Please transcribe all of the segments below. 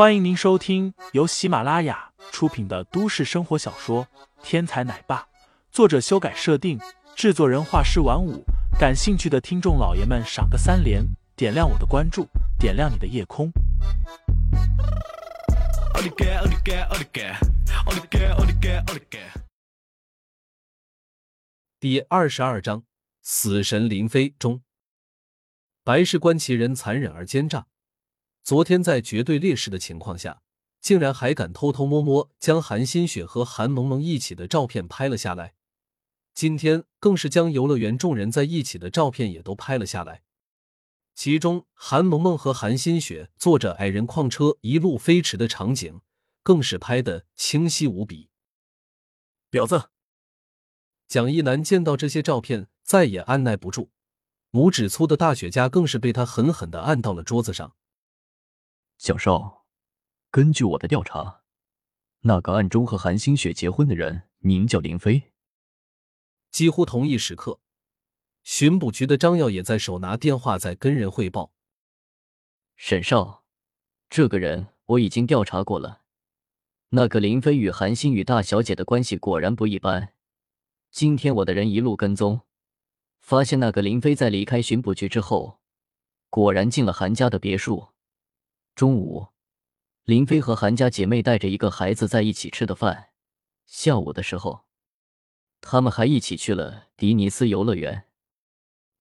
欢迎您收听由喜马拉雅出品的都市生活小说《天才奶爸》，作者修改设定，制作人画师晚舞。感兴趣的听众老爷们，赏个三连，点亮我的关注，点亮你的夜空。第二十二章：死神林飞中，白氏观其人残忍而奸诈。昨天在绝对劣势的情况下，竟然还敢偷偷摸摸将韩新雪和韩萌萌一起的照片拍了下来。今天更是将游乐园众人在一起的照片也都拍了下来。其中，韩萌萌和韩新雪坐着矮人矿车一路飞驰的场景，更是拍的清晰无比。婊子！蒋一楠见到这些照片，再也按耐不住，拇指粗的大雪茄更是被他狠狠的按到了桌子上。小少，根据我的调查，那个暗中和韩星雪结婚的人名叫林飞。几乎同一时刻，巡捕局的张耀也在手拿电话在跟人汇报。沈少，这个人我已经调查过了，那个林飞与韩星宇大小姐的关系果然不一般。今天我的人一路跟踪，发现那个林飞在离开巡捕局之后，果然进了韩家的别墅。中午，林飞和韩家姐妹带着一个孩子在一起吃的饭。下午的时候，他们还一起去了迪尼斯游乐园。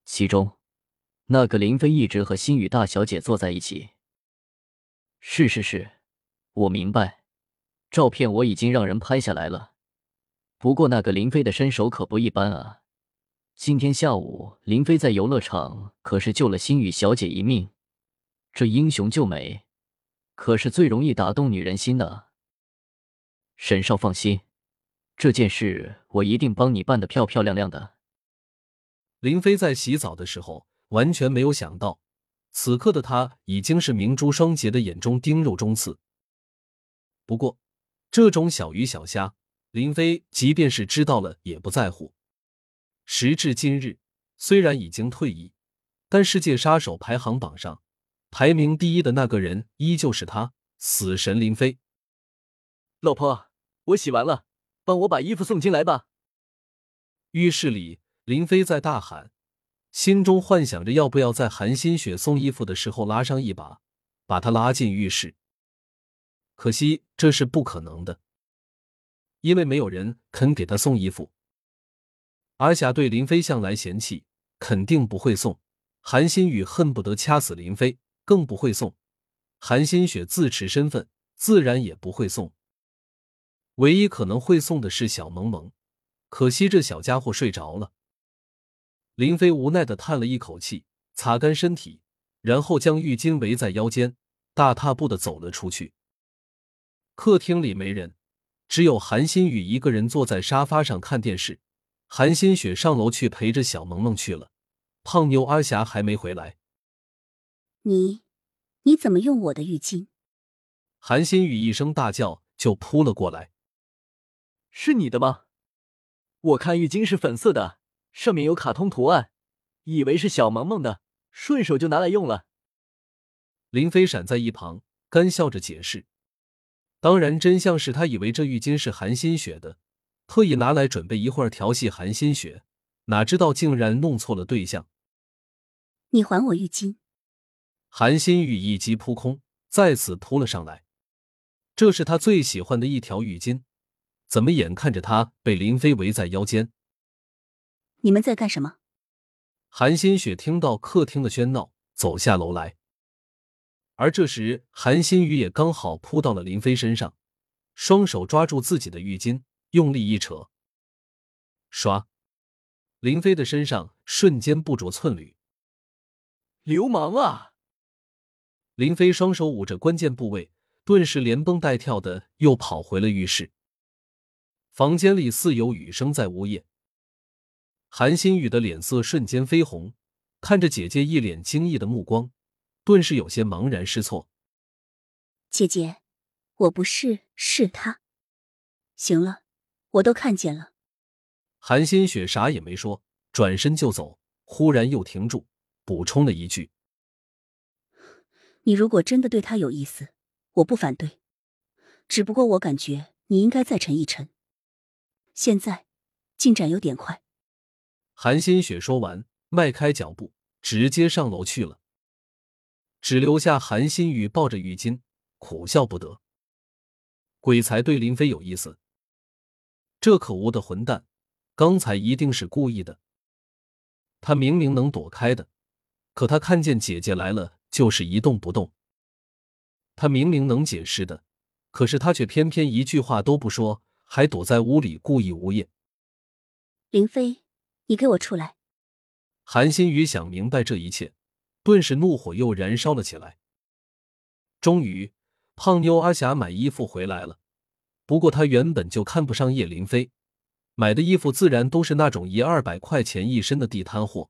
其中，那个林飞一直和星宇大小姐坐在一起。是是是，我明白。照片我已经让人拍下来了。不过那个林飞的身手可不一般啊！今天下午，林飞在游乐场可是救了星宇小姐一命。这英雄救美。可是最容易打动女人心的，沈少放心，这件事我一定帮你办得漂漂亮亮的。林飞在洗澡的时候完全没有想到，此刻的他已经是明珠双杰的眼中钉肉中刺。不过，这种小鱼小虾，林飞即便是知道了也不在乎。时至今日，虽然已经退役，但世界杀手排行榜上。排名第一的那个人依旧是他，死神林飞。老婆，我洗完了，帮我把衣服送进来吧。浴室里，林飞在大喊，心中幻想着要不要在韩新雪送衣服的时候拉上一把，把她拉进浴室。可惜这是不可能的，因为没有人肯给他送衣服。阿霞对林飞向来嫌弃，肯定不会送。韩新宇恨不得掐死林飞。更不会送，韩新雪自持身份，自然也不会送。唯一可能会送的是小萌萌，可惜这小家伙睡着了。林飞无奈的叹了一口气，擦干身体，然后将浴巾围在腰间，大踏步的走了出去。客厅里没人，只有韩新宇一个人坐在沙发上看电视。韩新雪上楼去陪着小萌萌去了，胖妞阿霞还没回来。你，你怎么用我的浴巾？韩新宇一声大叫，就扑了过来。是你的吗？我看浴巾是粉色的，上面有卡通图案，以为是小萌萌的，顺手就拿来用了。林飞闪在一旁，干笑着解释。当然，真相是他以为这浴巾是韩新雪的，特意拿来准备一会儿调戏韩新雪，哪知道竟然弄错了对象。你还我浴巾！韩新宇一击扑空，再次扑了上来。这是他最喜欢的一条浴巾，怎么眼看着他被林飞围在腰间？你们在干什么？韩新雪听到客厅的喧闹，走下楼来。而这时，韩新宇也刚好扑到了林飞身上，双手抓住自己的浴巾，用力一扯，唰，林飞的身上瞬间不着寸缕。流氓啊！林飞双手捂着关键部位，顿时连蹦带跳的又跑回了浴室。房间里似有雨声在呜咽。韩新宇的脸色瞬间绯红，看着姐姐一脸惊异的目光，顿时有些茫然失措。姐姐，我不是，是他。行了，我都看见了。韩新雪啥也没说，转身就走，忽然又停住，补充了一句。你如果真的对他有意思，我不反对，只不过我感觉你应该再沉一沉。现在进展有点快。韩新雪说完，迈开脚步，直接上楼去了，只留下韩新宇抱着浴巾，苦笑不得。鬼才对林飞有意思，这可恶的混蛋，刚才一定是故意的。他明明能躲开的，可他看见姐姐来了就是一动不动。他明明能解释的，可是他却偏偏一句话都不说，还躲在屋里故意无业。林飞，你给我出来！韩新宇想明白这一切，顿时怒火又燃烧了起来。终于。胖妞阿霞买衣服回来了，不过她原本就看不上叶林飞，买的衣服自然都是那种一二百块钱一身的地摊货。